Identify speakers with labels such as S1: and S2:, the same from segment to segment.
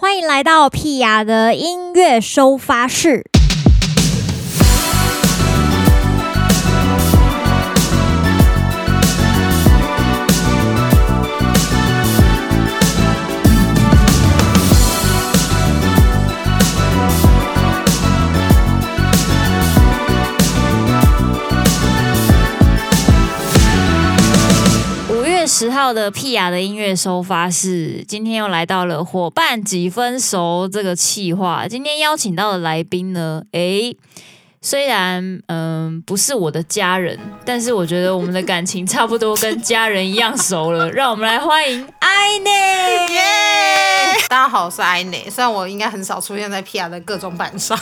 S1: 欢迎来到屁雅的音乐收发室。十号的屁雅的音乐收发室，今天又来到了伙伴几分熟这个企划。今天邀请到的来宾呢，诶，虽然嗯不是我的家人，但是我觉得我们的感情差不多跟家人一样熟了。让我们来欢迎 ainé。
S2: 大家好，我是 ainé。虽然我应该很少出现在 PR 的各种版上，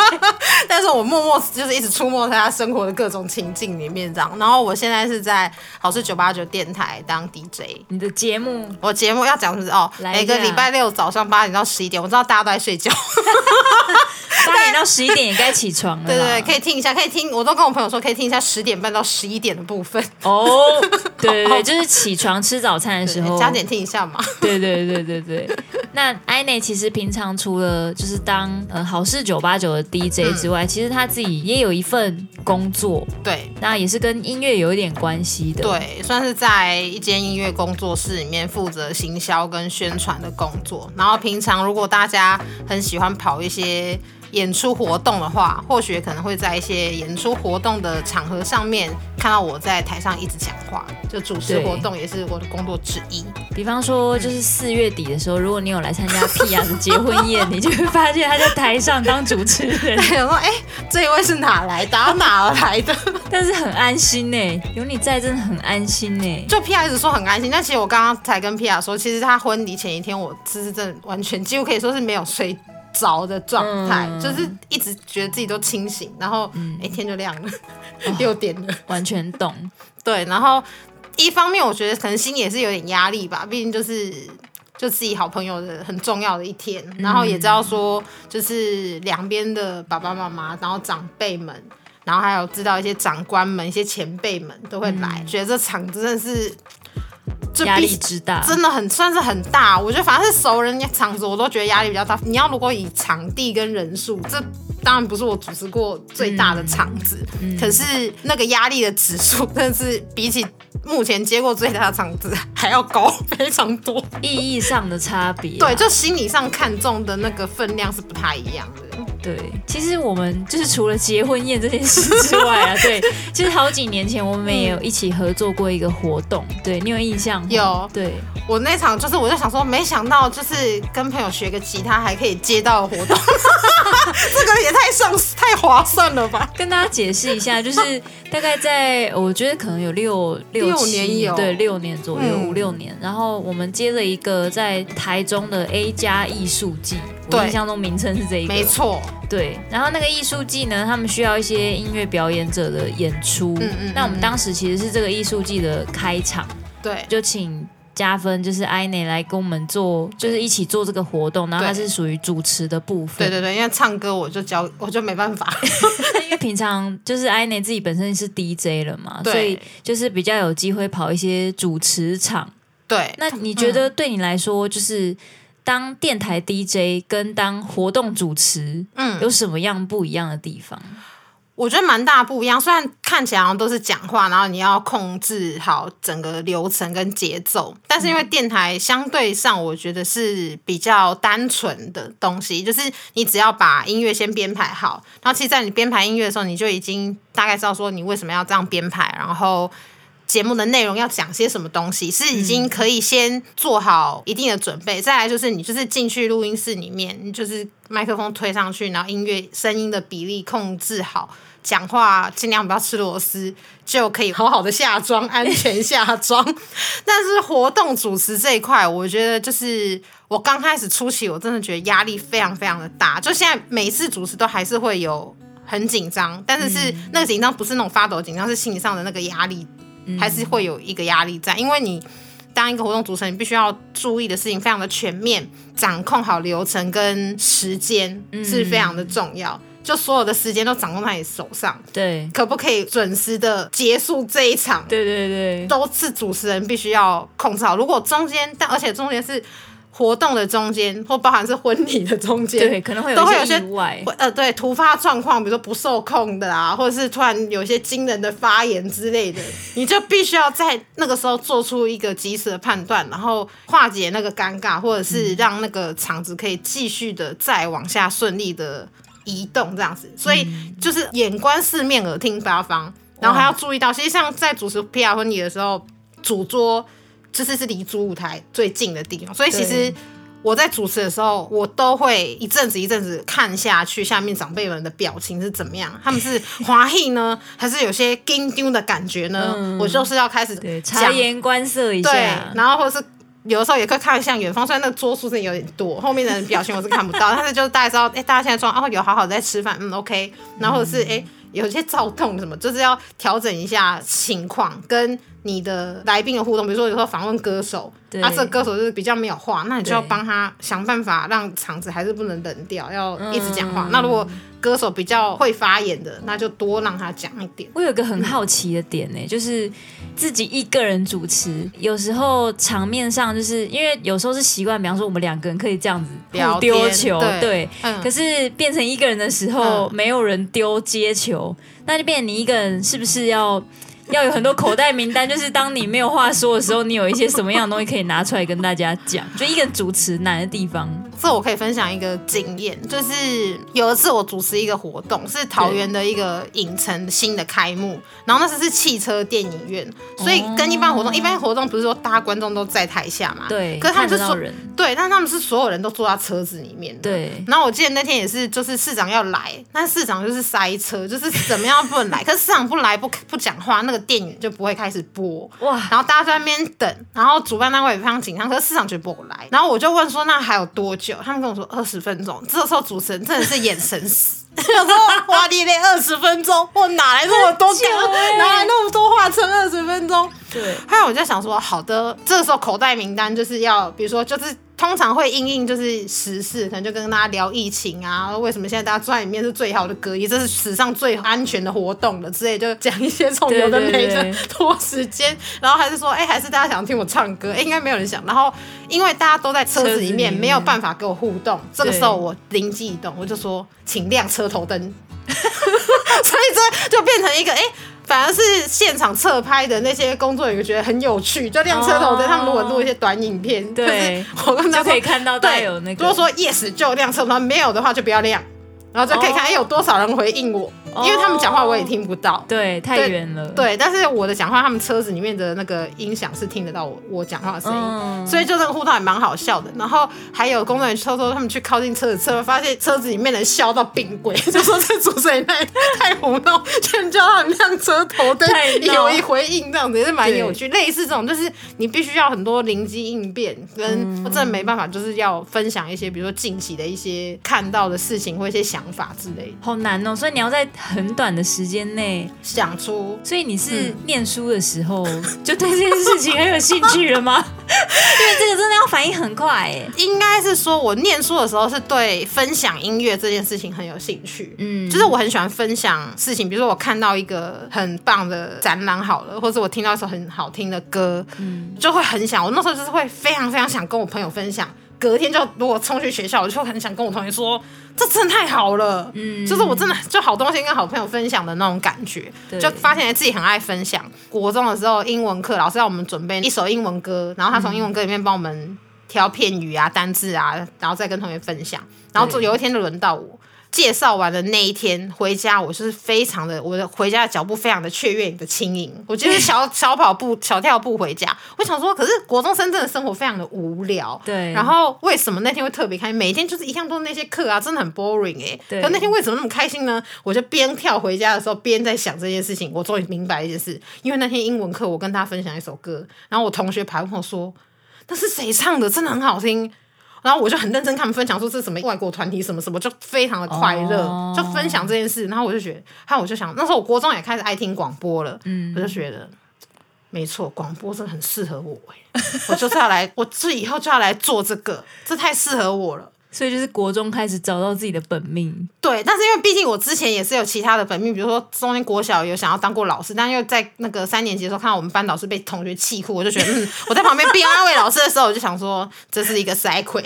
S2: 但是我默默就是一直出没在他生活的各种情境里面这样。然后我现在是在好事九八九电台当 DJ。
S1: 你的节目？
S2: 我节目要讲的是哦，每个礼拜六早上八点到十一点，我知道大家都在睡觉。
S1: 八点到十一点也该起床了。
S2: 对对对，可以听一下，可以听。我都跟我朋友说，可以听一下十点半到十一点的部分。
S1: 哦，对对对，就是起床吃早餐的时候，
S2: 加点听一下嘛。
S1: 对对对对对。那 ainé 其实平常除了就是当呃好事九八九的 DJ 之外，嗯、其实他自己也有一份工作，
S2: 对，
S1: 那也是跟音乐有一点关系的，
S2: 对，算是在一间音乐工作室里面负责行销跟宣传的工作。然后平常如果大家很喜欢跑一些。演出活动的话，或许可能会在一些演出活动的场合上面看到我在台上一直讲话，就主持活动也是我的工作之一。
S1: 比方说，就是四月底的时候，如果你有来参加屁雅的结婚宴，你就会发现他在台上当主持人。
S2: 对，我说，哎、欸，这一位是哪来的？哪来的？
S1: 但是很安心呢，有你在，真的很安心呢。
S2: 就屁雅一直说很安心，但其实我刚刚才跟屁雅说，其实他婚礼前一天，我其实真的完全几乎可以说是没有睡。着的状态，嗯、就是一直觉得自己都清醒，然后哎、嗯欸、天就亮了，六、哦、点了，
S1: 完全懂。
S2: 对，然后一方面我觉得可能心也是有点压力吧，毕竟就是就自己好朋友的很重要的一天，然后也知道说就是两边的爸爸妈妈，然后长辈们，然后还有知道一些长官们、一些前辈们都会来，嗯、觉得这场真的是。
S1: 压力之大，
S2: 真的很算是很大。我觉得反正是熟人场子，我都觉得压力比较大。你要如果以场地跟人数，这当然不是我主持过最大的场子，嗯嗯、可是那个压力的指数，真的是比起目前接过最大的场子 还要高非常多。
S1: 意义上的差别、啊，
S2: 对，就心理上看重的那个分量是不太一样的。
S1: 对，其实我们就是除了结婚宴这件事之外啊，对，其实好几年前我们也有一起合作过一个活动，对，你有印象吗？
S2: 有，
S1: 对，
S2: 我那场就是我就想说，没想到就是跟朋友学个吉他还可以接到活动，这个也太上太划算了吧？
S1: 跟大家解释一下，就是 大概在我觉得可能有六六
S2: 六年有，
S1: 对，六年左右，五六年，然后我们接了一个在台中的 A 加艺术季。我印象中名称是这一个，
S2: 没错，
S1: 对。然后那个艺术季呢，他们需要一些音乐表演者的演出。嗯嗯。那我们当时其实是这个艺术季的开场，
S2: 对，
S1: 就请加分，就是 ainé 来跟我们做，就是一起做这个活动。然后他是属于主持的部分。
S2: 对对对，因为唱歌我就教，我就没办法。
S1: 因为平常就是 ainé 自己本身是 DJ 了嘛，所以就是比较有机会跑一些主持场。
S2: 对。
S1: 那你觉得对你来说，就是？当电台 DJ 跟当活动主持，嗯，有什么样不一样的地方？
S2: 我觉得蛮大不一样。虽然看起来好像都是讲话，然后你要控制好整个流程跟节奏，但是因为电台相对上，我觉得是比较单纯的东西，就是你只要把音乐先编排好，然后其实，在你编排音乐的时候，你就已经大概知道说你为什么要这样编排，然后。节目的内容要讲些什么东西，是已经可以先做好一定的准备。嗯、再来就是你就是进去录音室里面，你就是麦克风推上去，然后音乐声音的比例控制好，讲话尽量不要吃螺丝，就可以好好的下妆，安全下妆。但是活动主持这一块，我觉得就是我刚开始初期，我真的觉得压力非常非常的大。就现在每次主持都还是会有很紧张，但是是那个紧张不是那种发抖紧张，是心理上的那个压力。还是会有一个压力在，因为你当一个活动主持人，你必须要注意的事情非常的全面，掌控好流程跟时间是非常的重要，嗯、就所有的时间都掌控在你手上。
S1: 对，
S2: 可不可以准时的结束这一场？
S1: 对对对，
S2: 都是主持人必须要控制好。如果中间，但而且中间是活动的中间，或包含是婚礼的中间，
S1: 对，可能会有
S2: 都会有些
S1: 意外，
S2: 呃，对，突发状况，比如说不受控的啊，或者是突然有一些惊人的发言之类的，你就必须要在那个时候做出一个及时的判断，然后化解那个尴尬，或者是让那个场子可以继续的再往下顺利的移动，这样子。所以就是眼观四面，耳听八方，然后还要注意到，其实像在主持 PR 婚礼的时候，主桌。就是是离主舞台最近的地方，所以其实我在主持的时候，我都会一阵子一阵子看下去，下面长辈们的表情是怎么样，他们是欢喜呢，还是有些惊丢的感觉呢？嗯、我就是要开始
S1: 察言观色一下，
S2: 对，然后或者是有的时候也可以看向远方，虽然那个桌数是有点多，后面的人表情我是看不到，但是就是大家知道，哎、欸，大家现在说哦，有好好在吃饭，嗯，OK，然后或者是哎、欸，有些躁动什么，就是要调整一下情况跟。你的来宾的互动，比如说有时候访问歌手，啊，这个歌手就是比较没有话，那你就要帮他想办法让场子还是不能冷掉，要一直讲话。嗯、那如果歌手比较会发言的，那就多让他讲一点。
S1: 我有个很好奇的点呢、欸，就是自己一个人主持，有时候场面上就是因为有时候是习惯，比方说我们两个人可以这样子丢球，对，可是变成一个人的时候，没有人丢接球，那就变成你一个人是不是要？要有很多口袋名单，就是当你没有话说的时候，你有一些什么样的东西可以拿出来跟大家讲。就一个主持难的地方，
S2: 这我可以分享一个经验，就是有一次我主持一个活动，是桃园的一个影城新的开幕，然后那时是汽车电影院，所以跟一般活动，一般活动不是说大家观众都在台下嘛？
S1: 对。
S2: 可是他们是说，对，但他们是所有人都坐在车子里面的。
S1: 对。
S2: 然后我记得那天也是，就是市长要来，但市长就是塞车，就是怎么样不能来，可是市长不来不不讲话，那个。电影就不会开始播哇，然后大家在那边等，然后主办单位也非常紧张，可是市场绝不来，然后我就问说，那还有多久？他们跟我说二十分钟。这时候主持人真的是眼神死，我说哇，你连二十分钟，我哪来那么多梗，欸、哪来那么多话撑二十分钟？对，后来我就想说，好的，这个时候口袋名单就是要，比如说就是。通常会因应就是时事，可能就跟大家聊疫情啊，为什么现在大家坐在里面是最好的隔离，这是史上最安全的活动了之类，就讲一些重有的 没的拖时间，然后还是说，哎、欸，还是大家想听我唱歌，哎、欸，应该没有人想。然后因为大家都在车子里面，没有办法跟我互动，这个时候我灵机一动，我就说，请亮车头灯，所以这就变成一个哎。欸反而是现场侧拍的那些工作人员觉得很有趣，就亮车头灯。他们如果录一些短影片，
S1: 对，
S2: 我跟他
S1: 就可以看到对有那个。
S2: 如果说 yes 就亮车头，没有的话就不要亮。然后就可以看，哎，有多少人回应我？因为他们讲话我也听不到，
S1: 对，太远了。
S2: 对，但是我的讲话，他们车子里面的那个音响是听得到我我讲话的声音，所以就这个互动还蛮好笑的。然后还有工作人员偷偷他们去靠近车子，车发现车子里面人笑到冰鬼，就说这主持人太太胡闹，全叫他们亮车头灯，有一回应这样子也是蛮有趣。类似这种，就是你必须要很多灵机应变，跟我真的没办法，就是要分享一些，比如说近期的一些看到的事情或一些想。法之类的，好
S1: 难哦！所以你要在很短的时间内
S2: 想出。
S1: 所以你是念书的时候就对这件事情很有兴趣了吗？因为这个真的要反应很快哎。
S2: 应该是说，我念书的时候是对分享音乐这件事情很有兴趣。嗯，就是我很喜欢分享事情，比如说我看到一个很棒的展览好了，或者我听到一首很好听的歌，嗯，就会很想。我那时候就是会非常非常想跟我朋友分享。隔天就如果冲去学校，我就很想跟我同学说，这真的太好了，嗯，就是我真的就好东西跟好朋友分享的那种感觉，就发现自己很爱分享。国中的时候，英文课老师要我们准备一首英文歌，然后他从英文歌里面帮我们挑片语啊、单字啊，然后再跟同学分享。然后就有一天就轮到我。介绍完的那一天回家，我就是非常的，我的回家的脚步非常的雀跃的轻盈。我就是小 小跑步、小跳步回家。我想说，可是国中生真的生活非常的无聊。
S1: 对。
S2: 然后为什么那天会特别开心？每天就是一样都是那些课啊，真的很 boring 哎、欸。对。可那天为什么那么开心呢？我就边跳回家的时候边在想这件事情。我终于明白一件事，因为那天英文课我跟他分享一首歌，然后我同学跑过来说：“那是谁唱的？真的很好听。”然后我就很认真看他们分享说是什么外国团体什么什么，就非常的快乐，oh. 就分享这件事。然后我就觉得，还有我就想，那时候我国中也开始爱听广播了，嗯，我就觉得没错，广播真的很适合我，我就是要来，我这以后就要来做这个，这太适合我了。
S1: 所以就是国中开始找到自己的本命。
S2: 对，但是因为毕竟我之前也是有其他的本命，比如说中间国小有想要当过老师，但又在那个三年级的时候看到我们班老师被同学气哭，我就觉得嗯，我在旁边边安慰老师的时候，我就想说这是一个 cycle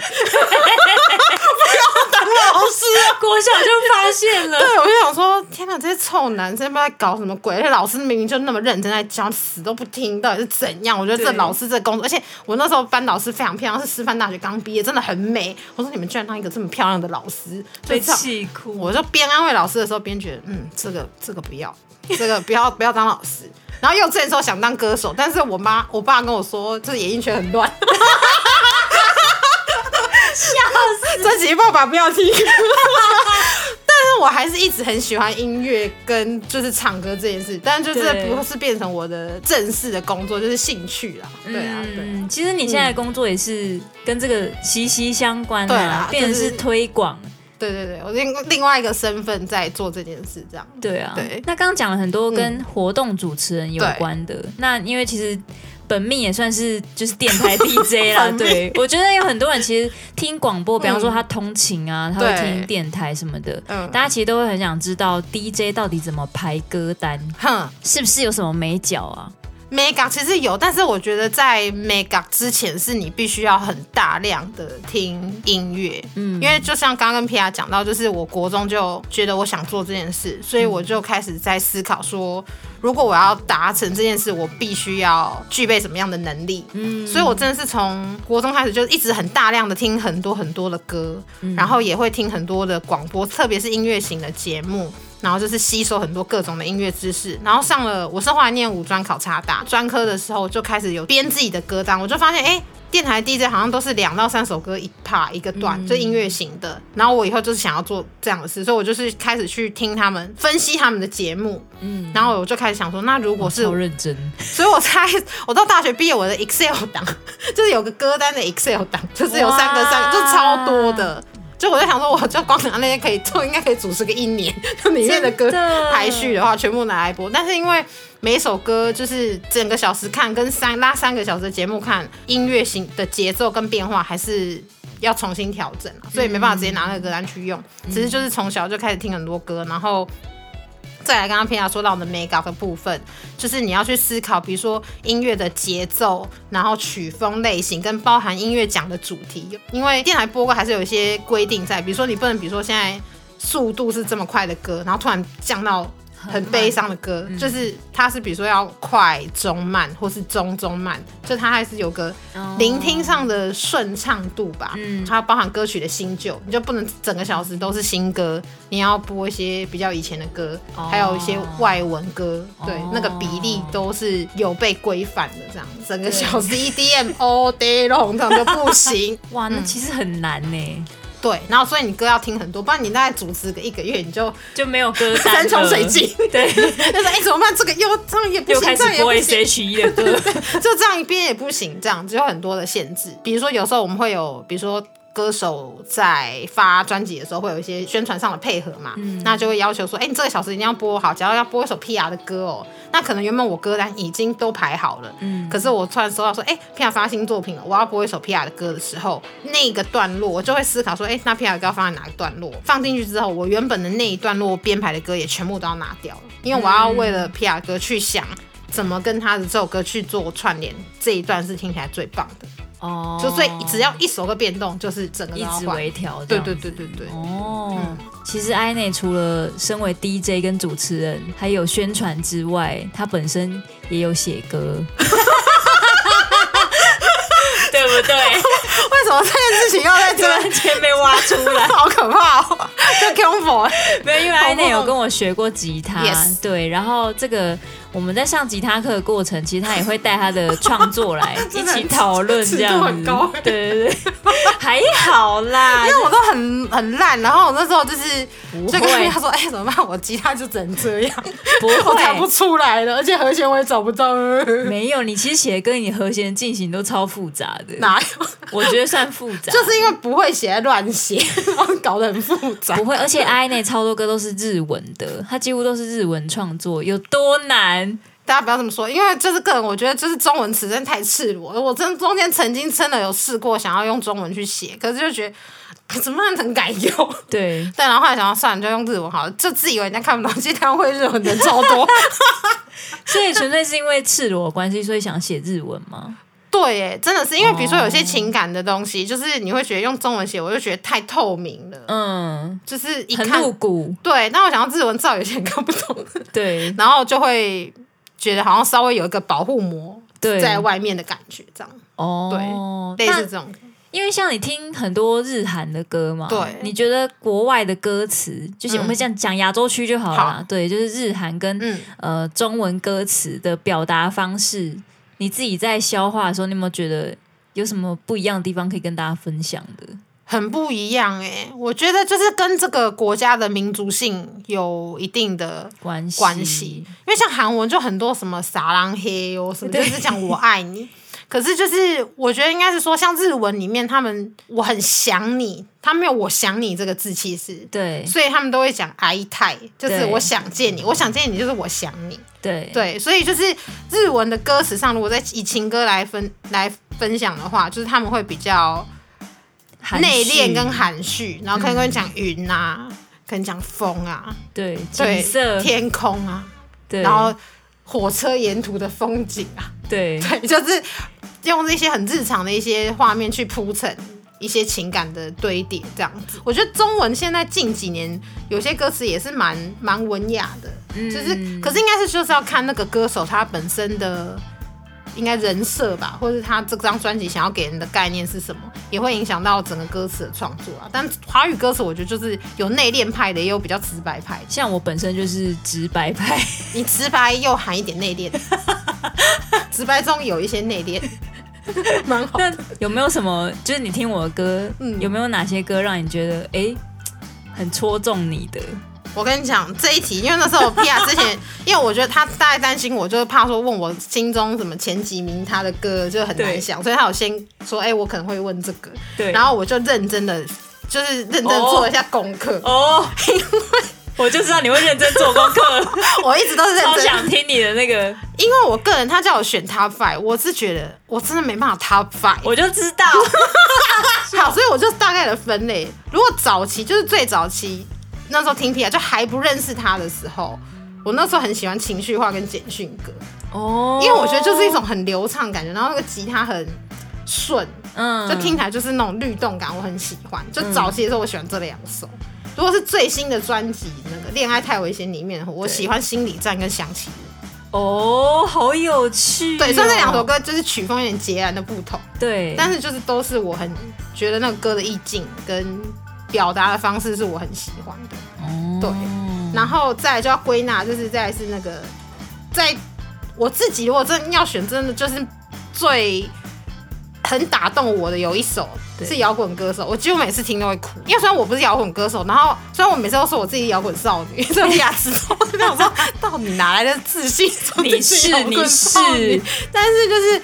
S2: 老师，
S1: 国小就发现了。
S2: 对，我就想说天哪，这些臭男生不知道在搞什么鬼，而且老师明明就那么认真在教，死都不听，到底是怎样？我觉得这老师这工作，而且我那时候班老师非常漂亮，是师范大学刚毕业，真的很美。我说你们居然当一个这么漂亮的老师，
S1: 被气哭。
S2: 我就边安慰老师的时候，边觉得嗯，这个这个不要，这个不要不要当老师。然后幼稚园时候想当歌手，但是我妈我爸跟我说，这演艺圈很
S1: 乱。
S2: 这集爸爸不要听。但是我还是一直很喜欢音乐跟就是唱歌这件事，但是就是不是变成我的正式的工作，就是兴趣啦。对啊，对。
S1: 嗯，其实你现在的工作也是跟这个息息相关的，
S2: 对啊，
S1: 变成是推广。
S2: 对对对，我另另外一个身份在做这件事，这样。
S1: 对啊，
S2: 对。
S1: 那刚刚讲了很多跟活动主持人有关的，嗯、那因为其实。本命也算是就是电台 DJ 啦，对，我觉得有很多人其实听广播，比方说他通勤啊，他会听电台什么的，大家其实都会很想知道 DJ 到底怎么排歌单，哼，是不是有什么美角啊
S2: ？Mega 其实有，但是我觉得在 Mega 之前是你必须要很大量的听音乐，嗯，因为就像刚刚跟 Pia 讲到，就是我国中就觉得我想做这件事，所以我就开始在思考说，如果我要达成这件事，我必须要具备什么样的能力，嗯，所以我真的是从国中开始就一直很大量的听很多很多的歌，然后也会听很多的广播，特别是音乐型的节目。然后就是吸收很多各种的音乐知识，然后上了我是后来念五专考察大专科的时候，就开始有编自己的歌单，我就发现哎，电台 DJ 好像都是两到三首歌一 part 一个段，就音乐型的。然后我以后就是想要做这样的事，所以我就是开始去听他们分析他们的节目，嗯，然后我就开始想说，那如果是
S1: 超认真，
S2: 所以我才我到大学毕业，我的 Excel 档 就是有个歌单的 Excel 档，就是有三个三个，就是超多的。就我在想说，我就光拿那些可以做，应该可以主持个一年。就 里面的歌排序的话，全部拿来播。但是因为每首歌就是整个小时看，跟三拉三个小时的节目看，音乐型的节奏跟变化还是要重新调整，所以没办法直接拿那个歌单去用。只是就是从小就开始听很多歌，然后。再来，刚刚平雅说到的 makeup 的部分，就是你要去思考，比如说音乐的节奏，然后曲风类型跟包含音乐讲的主题，因为电台播歌还是有一些规定在，比如说你不能，比如说现在速度是这么快的歌，然后突然降到。很悲伤的歌，嗯、就是它是比如说要快中慢，或是中中慢，就它还是有个聆听上的顺畅度吧。嗯，它包含歌曲的新旧，你就不能整个小时都是新歌，你要播一些比较以前的歌，哦、还有一些外文歌，对，哦、那个比例都是有被规范的。这样，整个小时 EDM all day long 这样就不行。
S1: 哇，那其实很难呢。
S2: 对，然后所以你歌要听很多，不然你大概主持个一个月，你就
S1: 就没有歌单，
S2: 山穷水尽。对，就是哎怎么办？这个又这样也不行，
S1: 又开始播 SHE 的歌，
S2: 就这样一边也不行，这样子有很多的限制。比如说有时候我们会有，比如说。歌手在发专辑的时候会有一些宣传上的配合嘛，嗯、那就会要求说，哎、欸，你这个小时一定要播好，假如要播一首 PR 的歌哦，那可能原本我歌单已经都排好了，嗯，可是我突然收到说，哎、欸，PR 发新作品了，我要播一首 PR 的歌的时候，那个段落我就会思考说，哎、欸，那 PR 的歌要放在哪个段落？放进去之后，我原本的那一段落编排的歌也全部都要拿掉。了，因为我要为了 PR 歌去想怎么跟他的这首歌去做串联，这一段是听起来最棒的。哦，就所以只要一首歌变动，就是整个
S1: 一直微调。
S2: 对对对对对。
S1: 哦，嗯、其实 ainet 除了身为 DJ 跟主持人，还有宣传之外，他本身也有写歌，对不对？
S2: 为什么这件事情要在这
S1: 前被挖出来？
S2: 好可怕哦！这恐怖。
S1: 没有，因为 ainet 有跟我学过吉他，Yes. 对，然后这个。我们在上吉他课的过程，其实他也会带他的创作来 一起讨论，这样子。对对对，还好啦，
S2: 因为我都很很烂，然后我那时候就是就跟他说：“哎，怎么办？我吉他就只能这样，不会，我弹不出来了，而且和弦我也找不到。”
S1: 没有，你其实写的歌，你和弦进行都超复杂的。
S2: 哪有？
S1: 我觉得算复杂，
S2: 就是因为不会写，乱写，然后搞得很复杂。
S1: 不会，而且 ainet 超多歌都是日文的，他几乎都是日文创作，有多难？
S2: 大家不要这么说，因为就是个人，我觉得就是中文词真的太赤裸了。我真中间曾经真的有试过想要用中文去写，可是就觉得 怎么办能改用？
S1: 对，
S2: 但 然后后来想要算了，就用日文好了，就自以为人家看不懂，其实他们会日文的超多。
S1: 所以纯粹是因为赤裸的关系，所以想写日文吗？
S2: 对，哎，真的是因为比如说有些情感的东西，就是你会觉得用中文写，我就觉得太透明了，嗯，就是一看
S1: 很露骨。
S2: 对，那我想要日文，照有些人看不懂，
S1: 对，
S2: 然后就会觉得好像稍微有一个保护膜在外面的感觉，这样。哦，对，类似这种。
S1: 因为像你听很多日韩的歌嘛，
S2: 对，
S1: 你觉得国外的歌词，就是我们这样讲亚洲区就好了，好。对，就是日韩跟、嗯、呃中文歌词的表达方式。你自己在消化的时候，你有没有觉得有什么不一样的地方可以跟大家分享的？
S2: 很不一样哎、欸，我觉得就是跟这个国家的民族性有一定的关系。关系，因为像韩文就很多什么撒浪嘿哟什么，就是讲我爱你。可是就是我觉得应该是说，像日文里面他们我很想你，他没有我想你这个字其实
S1: 对，
S2: 所以他们都会讲爱いたい，就是我想见你，我想见你就是我想你。
S1: 对
S2: 对，所以就是日文的歌词上，如果在以情歌来分来分享的话，就是他们会比较内敛跟含蓄，然后可能跟讲云啊，嗯、可能讲风啊，
S1: 对，景色、
S2: 天空啊，对，然后火车沿途的风景啊，
S1: 对
S2: 对，就是。 用这些很日常的一些画面去铺陈一些情感的堆叠，这样子，我觉得中文现在近几年有些歌词也是蛮蛮文雅的，嗯，就是，可是应该是就是要看那个歌手他本身的应该人设吧，或者他这张专辑想要给人的概念是什么，也会影响到整个歌词的创作啊。但华语歌词我觉得就是有内敛派的，也有比较直白派。
S1: 像我本身就是直白派，
S2: 你直白又含一点内敛，直白中有一些内敛。蛮好。那
S1: 有没有什么？就是你听我的歌，嗯，有没有哪些歌让你觉得哎、欸，很戳中你的？
S2: 我跟你讲这一题，因为那时候 Pia 之前，因为我觉得他大概担心我，就是怕说问我心中什么前几名他的歌就很难想，所以他有先说，哎、欸，我可能会问这个。对。然后我就认真的，就是认真做一下功课哦，因为。
S1: 我就知道你会认真做功课，
S2: 我一直都是认真。
S1: 超想听你的那个，
S2: 因为我个人他叫我选 top five，我是觉得我真的没办法 top five，
S1: 我就知道。
S2: 好，所以我就大概的分类。如果早期就是最早期那时候听 P 啊就还不认识他的时候，我那时候很喜欢情绪化跟简讯歌哦，因为我觉得就是一种很流畅感觉，然后那个吉他很顺，嗯，就听起来就是那种律动感，我很喜欢。就早期的时候，我喜欢这两首。如果是最新的专辑那个《恋爱太危险》里面，我喜欢《心理战》跟《想起你》。
S1: 哦，好有趣哦。
S2: 对，所以这两首歌就是曲风有点截然的不同。
S1: 对，
S2: 但是就是都是我很觉得那个歌的意境跟表达的方式是我很喜欢的。哦，对，然后再来就要归纳，就是再来是那个，在我自己如果真的要选，真的就是最。很打动我的有一首是摇滚歌手，我几乎每次听都会哭。因为虽然我不是摇滚歌手，然后虽然我每次都说我自己摇滚少女，这种雅词，我就想说到底哪来的自信？
S1: 你是你是，
S2: 但是就是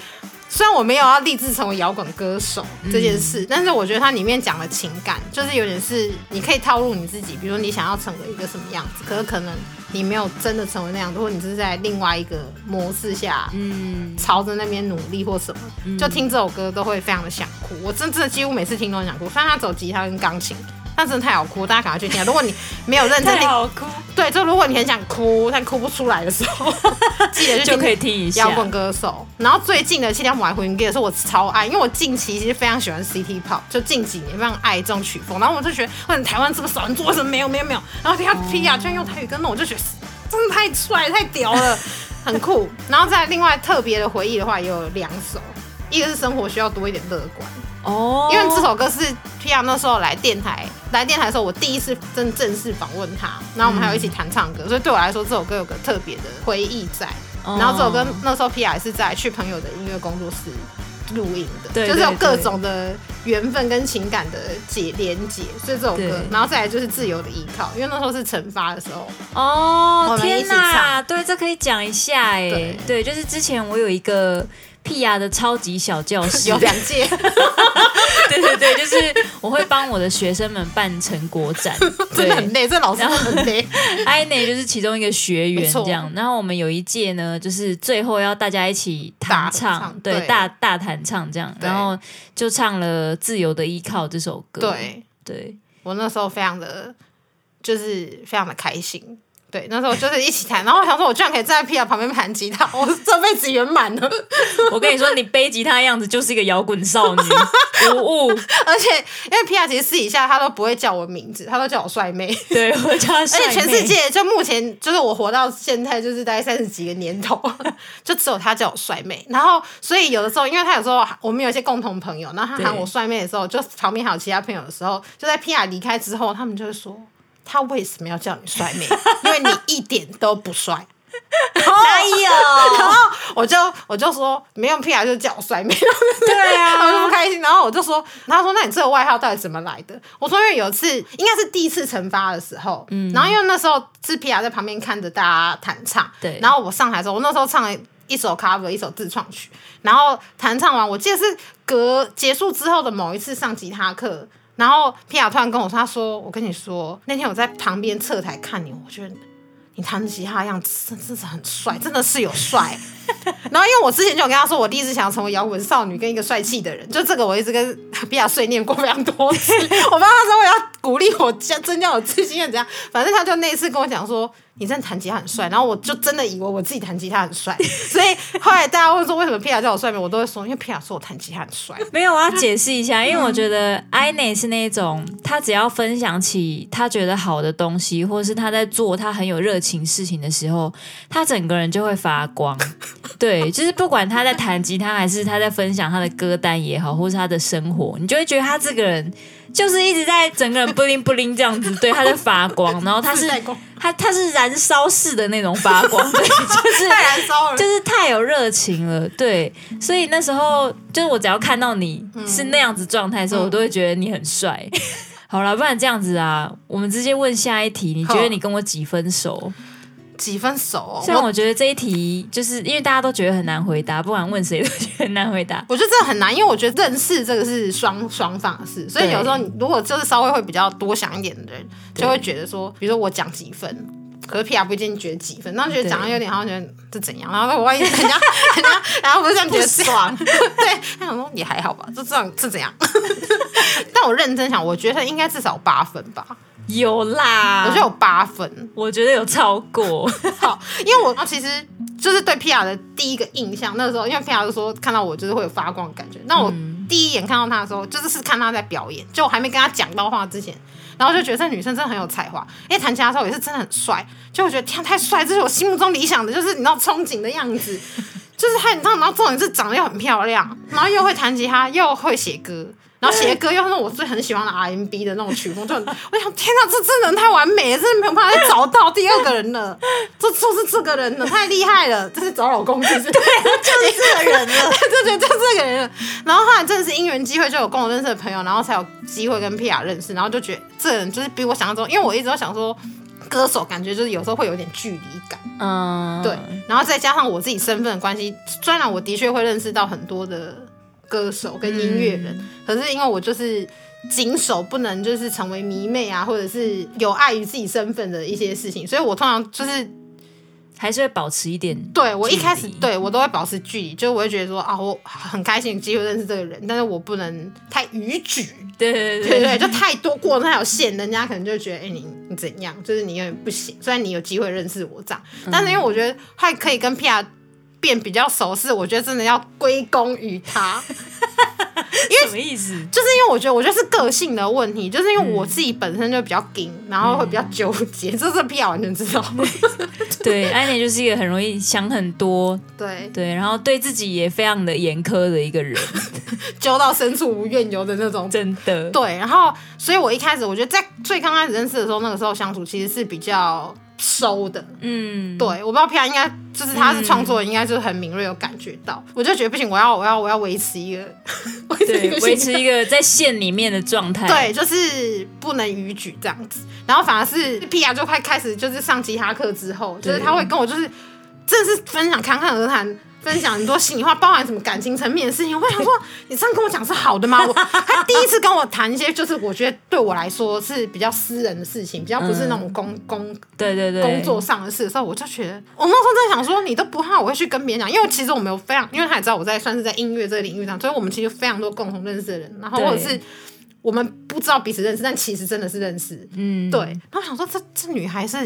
S2: 虽然我没有要立志成为摇滚歌手这件事，嗯，但是我觉得它里面讲的情感就是有点是你可以套路你自己，比如说你想要成为一个什么样子，可是可能。你没有真的成为那样，如果你只是在另外一个模式下，嗯，朝着那边努力或什么，嗯，就听这首歌都会非常的想哭。我真的几乎每次听都很想哭。虽然他走吉他跟钢琴，但真的太好哭，大家赶快去听。如果你没有认真听，
S1: 太好哭。
S2: 对，就如果你很想哭，但哭不出来的时候，记得
S1: 就可以听一下摇滚
S2: 歌手。然后最近的《七条母爱回音》也是我超爱，因为我近期其实非常喜欢 City Pop，就近几年非常爱这种曲风。然后我就觉得，为什么台湾这么少人做？为什么没有没有没有？然后听他 Pia 居然用台语跟，那我就觉得真的太帅太屌了，很酷。然后再另外特别的回忆的话，也有两首，一个是生活需要多一点乐观。哦，因为这首歌是 Pia 那时候来电台，来电台的时候，我第一次真正式访问他，然后我们还有一起弹唱歌，嗯，所以对我来说这首歌有个特别的回忆在。哦，然后这首歌那时候 Pia 也是在去朋友的音乐工作室录音的，对对对，就是有各种的缘分跟情感的结连结，所以这首歌，然后再来就是自由的依靠，因为那时候是惩罚的时候。
S1: 哦，天哪，对，这可以讲一下哎，对，对，就是之前我有一个。屁雅的超级小教室
S2: 有两届。
S1: 对对对，就是我会帮我的学生们办成果展，
S2: 真的很累，这老师很累。
S1: 艾内就是其中一个学员这样，然后我们有一届呢，就是最后要大家一起弹唱，对，大大弹唱这样，然后就唱了《自由的依靠》这首歌。对，对
S2: 我那时候非常的，就是非常的开心。对，那时候就是一起弹，然后我想说，我居然可以站在屁雅旁边弹吉他，我这辈子圆满了。
S1: 我跟你说，你背吉他的样子就是一个摇滚少女，无误。
S2: 而且，因为皮亚其实私底下他都不会叫我名字，他都叫我帅妹。
S1: 对，我叫帅妹。而
S2: 且全世界就目前就是我活到现在就是大概三十几个年头，就只有他叫我帅妹。然后，所以有的时候，因为他有时候我们有一些共同朋友，然后他喊我帅妹的时候，就旁边还有其他朋友的时候，就在皮亚离开之后，他们就会说。他为什么要叫你帅妹？因为你一点都不帅。
S1: 哪有？
S2: 然后我就我就说没用，屁啊，就叫我帅妹。
S1: 对啊，
S2: 我就不开心。然后我就说，他说那你这个外号到底怎么来的？我说因为有一次应该是第一次成发的时候，嗯，然后因为那时候是屁啊在旁边看着大家弹唱，对。然后我上台的时候，我那时候唱了一首 cover，一首自创曲。然后弹唱完，我记得是隔结束之后的某一次上吉他课。然后皮亚突然跟我说：“他说，我跟你说，那天我在旁边侧台看你，我觉得你弹吉他的样子真真是很帅，真的是有帅。然后因为我之前就跟他说，我第一次想要成为摇滚少女跟一个帅气的人，就这个我一直跟皮亚碎念过非常多次。我妈妈说我要鼓励我增加我自信，怎样？反正他就那一次跟我讲说。”你真的弹吉他很帅，然后我就真的以为我自己弹吉他很帅，所以后来大家会说为什么皮亚叫我帅妹，我都会说因为皮亚说我弹吉他很帅。
S1: 没有，我要解释一下，因为我觉得艾内是那种他只要分享起他觉得好的东西，或者是他在做他很有热情事情的时候，他整个人就会发光。对，就是不管他在弹吉他，还是他在分享他的歌单也好，或是他的生活，你就会觉得他这个人。就是一直在整个人布灵布灵这样子，对，他在发光，然后他是他他是燃烧式的那种发光，对，就是
S2: 太燃烧了，
S1: 就是太有热情了，对，所以那时候就是我只要看到你是那样子状态的时候，我都会觉得你很帅。好了，不然这样子啊，我们直接问下一题，你觉得你跟我几分熟？
S2: 几分熟哦？
S1: 虽然我觉得这一题就是因为大家都觉得很难回答，不管问谁都觉得很难回答。
S2: 我觉得这个很难，因为我觉得认识这个是双双方的事，所以有时候你如果就是稍微会比较多想一点的人，就会觉得说，比如说我讲几分，可是屁雅不一定觉得几分，然后觉得讲的有点好像觉得这怎样，然后我万一人家人家然后不是这样觉得爽，对，他想说也还好吧，就这样是怎样？但我认真想，我觉得应该至少八分吧。
S1: 有啦，
S2: 我觉得有八分，
S1: 我觉得有超过。
S2: 好，因为我其实就是对皮亚的第一个印象，那个时候因为皮亚就说看到我就是会有发光的感觉。那我第一眼看到他的时候，就是是看他在表演，就我还没跟他讲到话之前，然后就觉得这女生真的很有才华。因为弹吉他的时候也是真的很帅，就我觉得天太帅，这是我心目中理想的，就是你知道憧憬的样子，就是他，你知道，然后重点是长得又很漂亮，然后又会弹吉他，又会写歌。然后写的歌又是我最很喜欢的 R&B 的那种曲风，就很我想天哪，这真人太完美了，真的没有办法再找到第二个人了，这就是这个人了，太厉害了，这是找老公，就 是对，
S1: 就是这个人了，
S2: 对对对，就是这个人了。然后后来真的是因缘机会，就有跟我认识的朋友，然后才有机会跟 Pia 认识，然后就觉得这个人就是比我想象中，因为我一直都想说，歌手感觉就是有时候会有点距离感，嗯，对。然后再加上我自己身份的关系，虽然我的确会认识到很多的。歌手跟音乐人，嗯，可是因为我就是谨守不能就是成为迷妹啊，或者是有碍于自己身份的一些事情，所以我通常就是
S1: 还是会保持一点。
S2: 对，我一开始对我都会保持距离，就我会觉得说啊，我很开心有机会认识这个人，但是我不能太逾矩。
S1: 对对对，
S2: 对对，就太多过那条线，人家可能就觉得哎，欸，你你怎样？就是你有点不行。虽然你有机会认识我这样，但是因为我觉得还可以跟 Pia。变比较熟是，我觉得真的要归功于他。
S1: 因为什么意思？
S2: 就是因为我觉得，我觉得是个性的问题，就是因为我自己本身就比较紧，然后会比较纠结，嗯、这是 Pia 完全知道。
S1: 对，安妮就是一个很容易想很多，
S2: 对
S1: 对，然后对自己也非常的严苛的一个人，
S2: 揪到深处无怨尤的那种，
S1: 真的。
S2: 对，然后，所以我一开始我觉得在最刚开始认识的时候，那个时候相处其实是比较。收的，嗯，对，我不知道 Pia 应该就是他是创作人，应该就是很敏锐有感觉到，嗯、我就觉得不行，我要我要我要维持一个
S1: 维持，持一个在线里面的状态，
S2: 对，就是不能逾矩这样子，然后反而是 Pia 就快开始就是上吉他课之后，就是他会跟我就是真的是分享侃侃而谈。分享很多心里话，包含什么感情层面的事情。我想说，你这样跟我讲是好的吗？我 他第一次跟我谈一些，就是我觉得对我来说是比较私人的事情，比较不是那种工工
S1: 对对对
S2: 工作上的事的时候，我就觉得，我那时候在想说，你都不怕我会去跟别人讲，因为其实我们有非常，因为他也知道我在算是在音乐这个领域上，所以我们其实非常多共同认识的人，然后或者是。我们不知道彼此认识，但其实真的是认识。嗯，对。然后我想说这，这这女孩是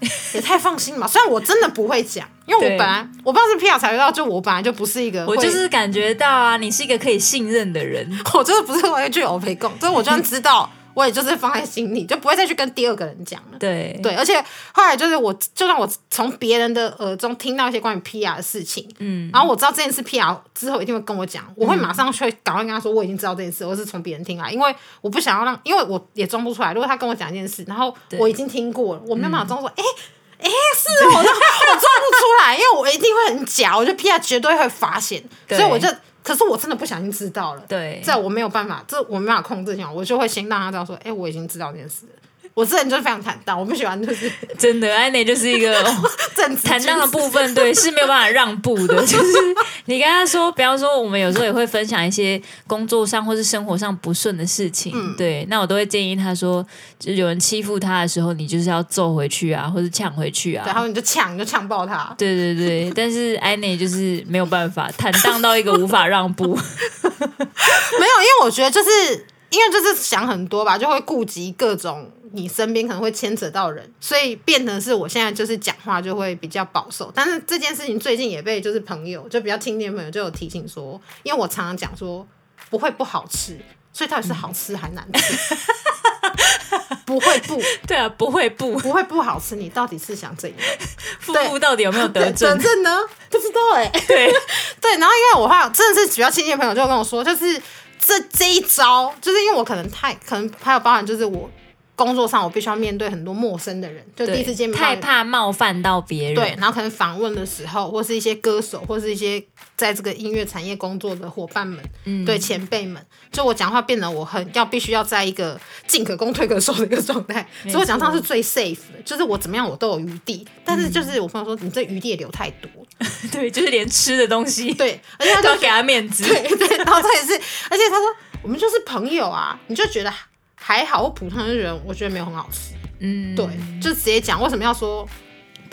S2: 也太放心了嘛。虽然我真的不会讲，因为我本来我不知道是 Pia 才知道，就我本来就不是一个，
S1: 我就是感觉到啊，你是一个可以信任的人。
S2: 我真的不是完全去欧培共，所以我就算知道。我也就是放在心里，就不会再去跟第二个人讲了。对对，而且后来就是我，就算我从别人的耳中听到一些关于 Pia 的事情，嗯，然后我知道这件事 Pia 之后一定会跟我讲，我会马上去赶快跟他说我已经知道这件事，我是从别人听来，因为我不想要让，因为我也装不出来。如果他跟我讲一件事，然后我已经听过了，我没有办法装说，哎哎、嗯欸欸，是我，我装不出来，因为我一定会很假，我觉得 Pia 绝对会发现，所以我就。可是我真的不小心知道了，对，在我没有办法，这我没办法控制，我就会先让他知道说，哎、欸，我已经知道这件事了。我这人就是非常坦荡，我不喜欢就是
S1: 真的，安内就是一个 坦荡的部分，对，是没有办法让步的。就是 你跟他说，比方说，我们有时候也会分享一些工作上或是生活上不顺的事情，嗯、对，那我都会建议他说，就有人欺负他的时候，你就是要揍回去啊，或者抢回去啊，
S2: 然后你就抢，你就抢爆他。
S1: 对对对，但是安内就是没有办法坦荡到一个无法让步，没有，因
S2: 为我觉得就是因为就是想很多吧，就会顾及各种。你身边可能会牵扯到人，所以变成是我现在就是讲话就会比较保守。但是这件事情最近也被就是朋友就比较亲近的朋友就有提醒说，因为我常常讲说不会不好吃，所以到底是好吃还难吃？嗯、不会不
S1: 对啊，不会不
S2: 不会不好吃，你到底是想怎样？
S1: 腹部到底有没有得症？
S2: 得症呢？不知道哎、欸。对 对，然后因为我话真的是比较亲近的朋友就跟我说，就是这这一招，就是因为我可能太可能还有包含就是我。工作上我必须要面对很多陌生的人，就第一次见面
S1: 太怕冒犯到别人。
S2: 对，然后可能访问的时候，或是一些歌手，或是一些在这个音乐产业工作的伙伴们，嗯，对前辈们，就我讲话变得我很要必须要在一个进可攻退可守的一个状态，所以我讲话是最 safe 的，就是我怎么样我都有余地，但是就是我朋友说你这余地也留太多，
S1: 对，就是连吃的东西，
S2: 对，而且他都
S1: 要给他面子，
S2: 对对，然后他也是，而且他说我们就是朋友啊，你就觉得。还好，我普通的人我觉得没有很好吃。嗯，对，就直接讲为什么要说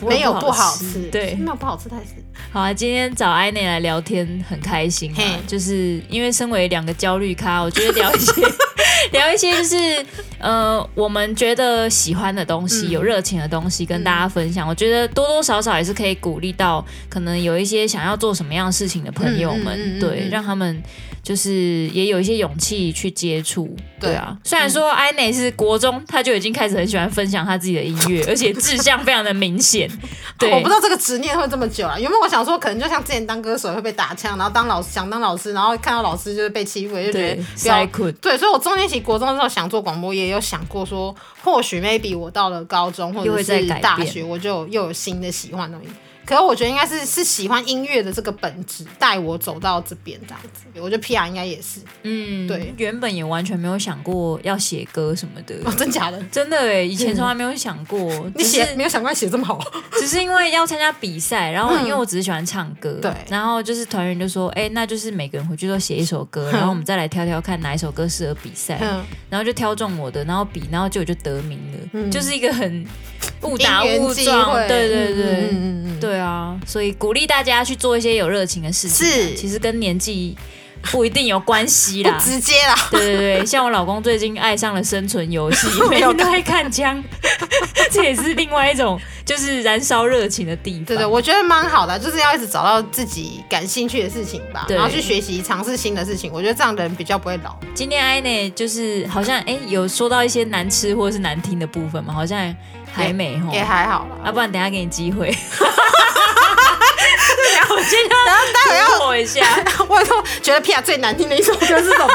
S2: 没有不好吃？对，没有不好吃，太是。
S1: 好啊，今天找艾内来聊天很开心啊，就是因为身为两个焦虑咖，我觉得 聊一些 聊一些就是呃我们觉得喜欢的东西，有热情的东西跟大家分享。我觉得多多少少也是可以鼓励到可能有一些想要做什么样的事情的朋友们，对，让他们。就是也有一些勇气去接触，对啊。虽然说艾内是国中，他就已经开始很喜欢分享他自己的音乐，而且志向非常的明显。对，
S2: 我不知道这个执念会这么久啊。有没有我想说，可能就像之前当歌手会被打枪，然后当老师想当老师，然后看到老师就是被欺负，就觉得不要。对，所以我中年期国中的时候想做广播，也有想过说，或许 maybe 我到了高中或者是大学，我就又有新的喜欢的东西。可是我觉得应该是是喜欢音乐的这个本质带我走到这边这样子。我觉得 Pia 应该也是，嗯，对，
S1: 原本也完全没有想过要写歌什么的。
S2: 哦，真假的？
S1: 真的哎，以前从来没有想过。嗯、
S2: 你写没有想过写这么好？
S1: 只是因为要参加比赛，然后因为我只是喜欢唱歌，对、嗯，然后就是团员就说，哎、欸，那就是每个人回去都写一首歌，然后我们再来挑挑看哪一首歌适合比赛，嗯、然后就挑中我的，然后比，然后就就得名了，嗯、就是一个很误打误撞，对对对，嗯嗯嗯，对啊，所以。鼓励大家去做一些有热情的事情，是，其实跟年纪不一定有关系啦，
S2: 直接啦。
S1: 对对对，像我老公最近爱上了生存游戏，每天都会看枪，这也是另外一种就是燃烧热情的地方。
S2: 对对，我觉得蛮好的，就是要一直找到自己感兴趣的事情吧，然后去学习、尝试新的事情。我觉得这样的人比较不会老。
S1: 今天艾内就是好像哎、欸，有说到一些难吃或者是难听的部分嘛，好像还没吼，
S2: 也还好啦。
S1: 要、啊、不然等下给你机会。
S2: 我今天，然后待会要我一下。我说，觉得 Pia 最难听的一首歌是什么？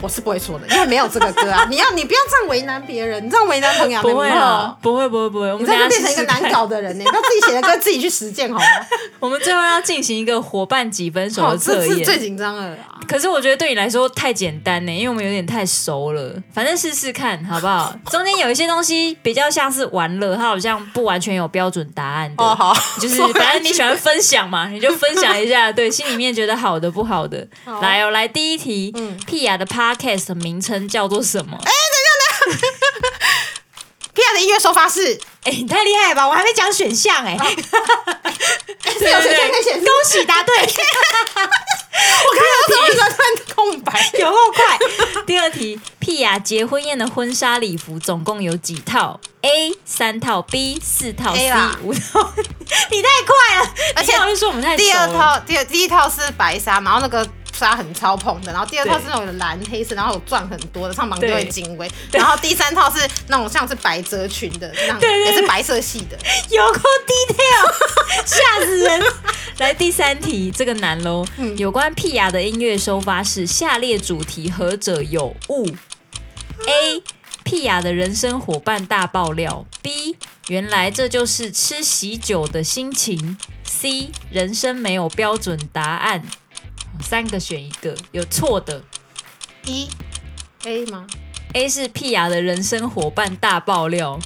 S2: 我是不会说的，因为没有这个歌啊。你要你不要这样为难别人，你这样为难朋友
S1: 不会啊，不会不会不会，我们
S2: 这样变成一个难搞的人呢。不要自己写的歌自己去实践好吗？
S1: 我们最后要进行一个伙伴几分熟的
S2: 测验，最紧张的了。
S1: 可是我觉得对你来说太简单呢，因为我们有点太熟了。反正试试看好不好？中间有一些东西比较像是玩乐，它好像不完全有标准答案的。
S2: 哦好，
S1: 就是反正你喜欢分享嘛，你就分享一下，对，心里面觉得好的不好的。来哦，来第一题，嗯，屁雅的 podcast 名称叫做什么？哎，
S2: 等一下，等一下，屁雅的音乐收发室。
S1: 哎，你太厉害了吧！我还没讲选项哎。
S2: 对对对，
S1: 恭喜答对。
S2: 我看到什么突然空白，
S1: 有够快。第二题，屁雅结婚宴的婚纱礼服总共有几套？A 三套，B 四套，C 五套。你太快了，而且我就说我们太
S2: 第二套，第二第一套是白纱，然后那个。纱很超蓬的，然后第二套是那种蓝黑色，然后有钻很多的，上榜就会精微。然后第三套是那种像是百褶裙的，那样 也是白色系的，
S1: 有够 detail，吓死人。来第三题，这个难喽。嗯、有关屁雅的音乐收发室，下列主题何者有误？A. 屁雅的人生伙伴大爆料。B. 原来这就是吃喜酒的心情。C. 人生没有标准答案。三个选一个，有错的。
S2: 一 A 吗
S1: ？A 是屁雅的人生伙伴大爆料，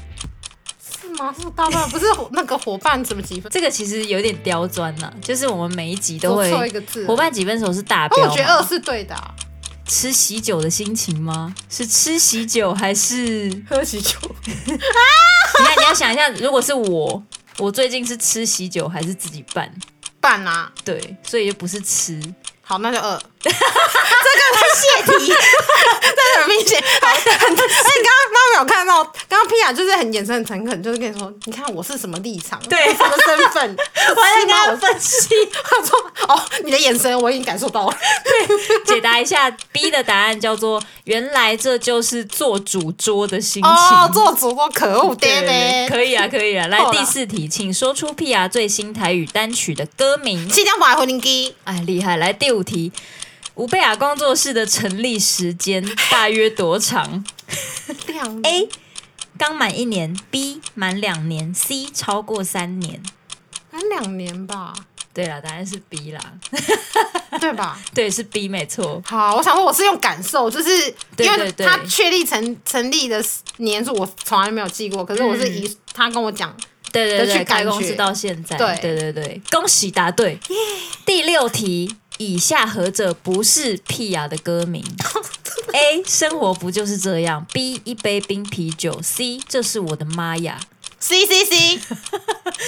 S2: 是吗？是大爆料，不是 那个伙伴怎么几分？
S1: 这个其实有点刁钻呐，就是我们每一集都会
S2: 错一个字。
S1: 伙伴几分熟是大标，
S2: 我觉得二是对的啊。
S1: 吃喜酒的心情吗？是吃喜酒还是
S2: 喝喜酒？
S1: 你看，你要想一下，如果是我，我最近是吃喜酒还是自己办？
S2: 办啊，
S1: 对，所以就不是吃。
S2: 好，那就二。这个是泄题，这很明显。好，哎，你刚刚妈妈有看到，刚刚屁雅就是很眼神很诚恳，就是跟你说，你看我是什么立场，
S1: 对，
S2: 什么身份，
S1: 我在跟他分析。
S2: 他说，哦，你的眼神我已经感受到了。
S1: 对，解答一下 B 的答案叫做，原来这就是做主桌的心情。
S2: 哦，做主桌可恶，爹爹。
S1: 可以啊，可以啊。来第四题，请说出屁雅最新台语单曲的歌名。
S2: 七点半回零机。
S1: 哎，厉害！来第五题。吴贝雅工作室的成立时间大约多长？
S2: 两
S1: A 刚满一年，B 满两年，C 超过三年。
S2: 满两年吧？
S1: 对了，答案是 B 啦，
S2: 对吧？
S1: 对，是 B 没错。
S2: 好，我想说我是用感受，就是因为他确立成成立的年数，我从来没有记过。可是我是以他跟我讲，
S1: 对对对，开公司到现在，对对对对，恭喜答对。第六题。以下何者不是屁雅的歌名？A. 生活不就是这样？B. 一杯冰啤酒？C. 这是我的妈呀
S2: ！C C C，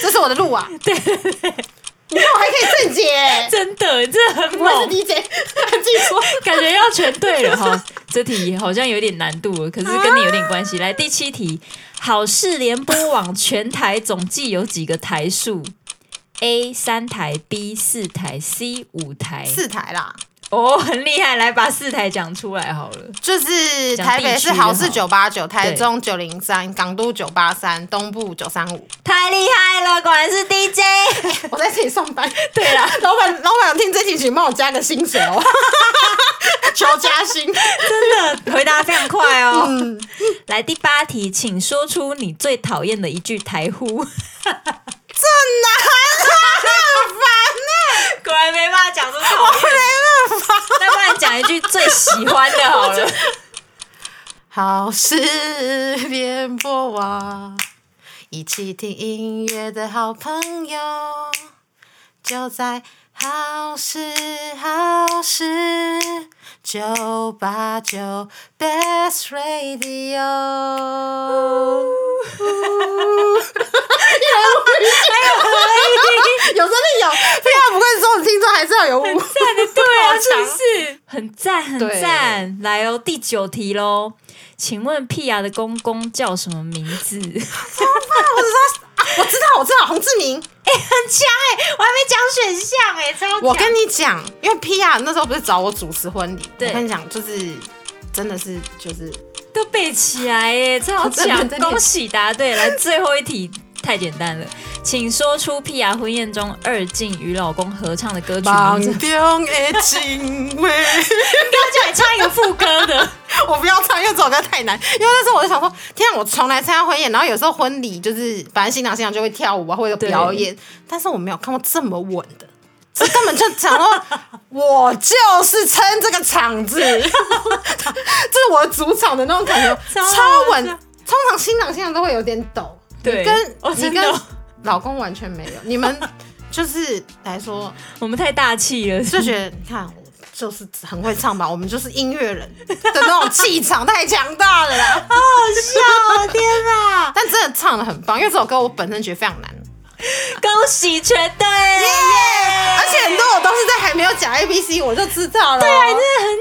S2: 这是我的路啊！
S1: 对对对，
S2: 你看我还可以正解，
S1: 真的，真的很猛。
S2: 我是 DJ，自己说，
S1: 感觉要全对了哈。这题好像有点难度，可是跟你有点关系。来第七题，好事联播网全台总计有几个台数？A 三台，B 四台，C 五台，
S2: 四台啦。
S1: 哦，oh, 很厉害，来把四台讲出来好了。
S2: 就是台北是好事九八九，台中九零三，港都九八三，东部九三五。
S1: 太厉害了，果然是 DJ。
S2: 我在这里上班。
S1: 对啦，
S2: 老板，老板有听这题，请帮我加个薪水哦。求加薪，
S1: 真的回答非常快哦。嗯、来第八题，请说出你最讨厌的一句台呼。
S2: 这难很烦呢，
S1: 果然没办法讲出讨
S2: 厌。没办法，
S1: 那不然讲一句最喜欢的好了。
S2: 好事联播网，一起听音乐的好朋友，就在好事好事九八九 Best Radio。有真的有，非常不愧是说的听众，还是要有。很赞
S1: 的，对啊，是不是？很赞，很赞。来哦，第九题喽，请问屁雅的公公叫什么名字？我
S2: 说，我知道，我知道，洪志明。
S1: 哎，很强哎，我还没讲选项哎，超。
S2: 我跟你讲，因为 Pia 那时候不是找我主持婚礼，我跟你讲，就是真的是就是
S1: 都背起来哎，超强！恭喜答对，来最后一题。太简单了，请说出碧雅婚宴中二静与老公合唱的歌曲
S2: 梦
S1: 名字。
S2: 中的情话，
S1: 要叫你唱一个副歌的。
S2: 我不要唱，因为这首歌太难。因为那时候我就想说，天啊，我从来参加婚宴，然后有时候婚礼就是，反正新郎新娘就会跳舞啊，或者表演，但是我没有看过这么稳的。这根本就讲说，我就是撑这个场子，这是我的主场的那种感觉，超稳。通常新郎新娘都会有点抖，
S1: 对，
S2: 你跟、
S1: 哦、
S2: 你跟老公完全没有，你们就是来说，
S1: 我们太大气了，
S2: 就觉得你看。就是很会唱吧，我们就是音乐人的那种气场太强大了啦，
S1: 好 好笑，天哪！
S2: 但真的唱的很棒，因为这首歌我本身觉得非常难。
S1: 恭喜全
S2: 对!而且很多我都是在还没有讲 A B C 我就知道了，
S1: 对啊，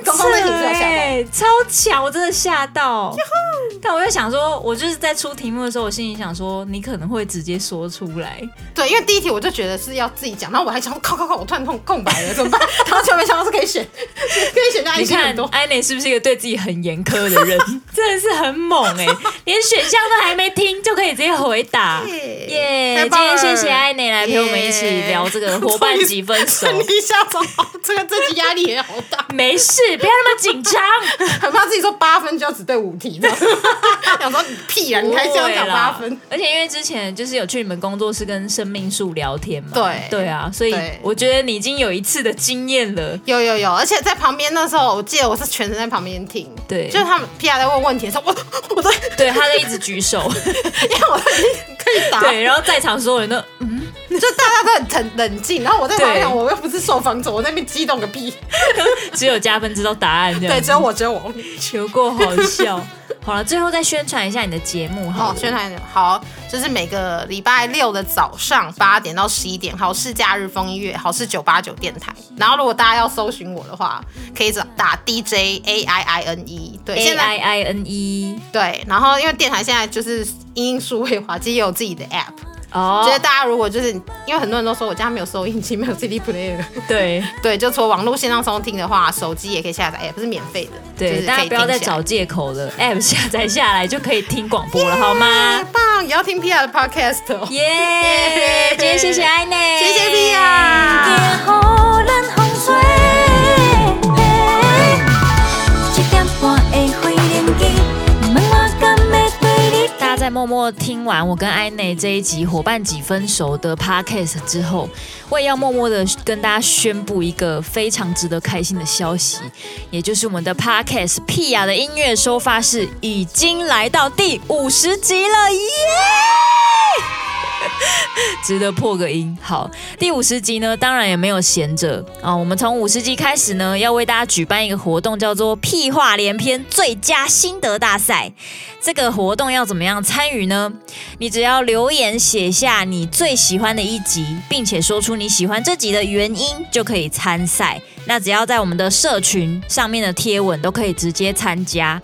S1: 真的很扯
S2: 哎，
S1: 超强，我真的吓到。但我又想说，我就是在出题目的时候，我心里想说，你可能会直接说出来。
S2: 对，因为第一题我就觉得是要自己讲，然后我还想，靠靠靠，我突然空空白了，怎么办？然后就没想到是可以选，可以选到。
S1: 你看安内是不是一个对自己很严苛的人？真的是很猛哎，连选项都还没听就可以直接回答，耶！今天谢谢安内来陪我们一起聊这个伙伴几分熟。
S2: 你下总好，这个这题压力也好大。
S1: 没事，不要那么紧张，
S2: 很怕自己说八分就要只对五题的。想说你屁啊！你还想讲八分？
S1: 而且因为之前就是有去你们工作室跟生命树聊天嘛，
S2: 对
S1: 对啊，所以我觉得你已经有一次的经验了。
S2: 有有有，而且在旁边那时候，我记得我是全程在旁边听，
S1: 对，
S2: 就是他们 PR 在问问题的时候，我我在
S1: 对他在一直举手，
S2: 因为我可以答，
S1: 对，然后在场所有人都嗯，
S2: 就大家都很冷冷静，然后我在旁边，我又不是受访者，我在那边激动个屁，
S1: 只有加分知道答案这样，
S2: 对，只有我，只有我，
S1: 求过好笑。好了，最后再宣传一下你的节目哈。
S2: 宣传好，就是每个礼拜六的早上八点到十一点，好事假日风音乐，好事九八九电台。然后如果大家要搜寻我的话，可以找打 DJ A I I N E，对
S1: ，A I I N E，
S2: 对。然后因为电台现在就是因应数位化，其实也有自己的 App。
S1: 哦，
S2: 觉得大家如果就是因为很多人都说我家没有收音机，没有 CD player，
S1: 对
S2: 对，就从网络线上收听的话，手机也可以下载，App 是免费的。
S1: 对，
S2: 就是、
S1: 大家不要再找借口了，App 下载下来就可以听广播了，好吗？
S2: 棒，也要听 Pia 的 Podcast。
S1: 耶、yeah，今天谢谢艾内，
S2: 谢谢 Pia。
S1: 在默默听完我跟艾内这一集伙伴几分熟的 podcast 之后，我也要默默的跟大家宣布一个非常值得开心的消息，也就是我们的 podcast 屁雅的音乐收发室已经来到第五十集了，耶！值得破个音。好，第五十集呢，当然也没有闲着啊。我们从五十集开始呢，要为大家举办一个活动，叫做“屁话连篇最佳心得大赛”。这个活动要怎么样参与呢？你只要留言写下你最喜欢的一集，并且说出你喜欢这集的原因，就可以参赛。那只要在我们的社群上面的贴文都可以直接参加。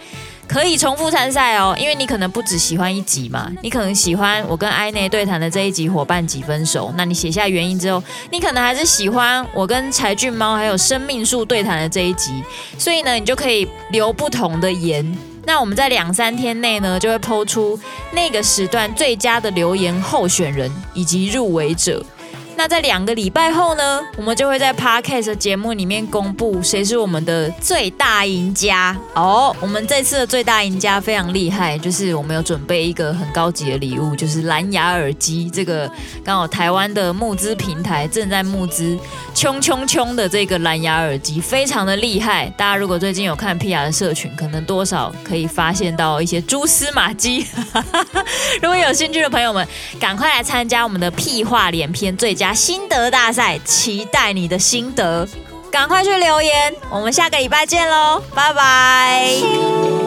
S1: 可以重复参赛哦，因为你可能不只喜欢一集嘛，你可能喜欢我跟艾内对谈的这一集伙伴几分熟，那你写下原因之后，你可能还是喜欢我跟柴郡猫还有生命树对谈的这一集，所以呢，你就可以留不同的言。那我们在两三天内呢，就会抛出那个时段最佳的留言候选人以及入围者。那在两个礼拜后呢，我们就会在 Podcast 节目里面公布谁是我们的最大赢家哦。我们这次的最大赢家非常厉害，就是我们有准备一个很高级的礼物，就是蓝牙耳机。这个刚好台湾的募资平台正在募资，冲冲冲的这个蓝牙耳机非常的厉害。大家如果最近有看 PR 的社群，可能多少可以发现到一些蛛丝马迹。如果有兴趣的朋友们，赶快来参加我们的屁话连篇最佳心得大赛，期待你的心得，赶快去留言，我们下个礼拜见喽，拜拜。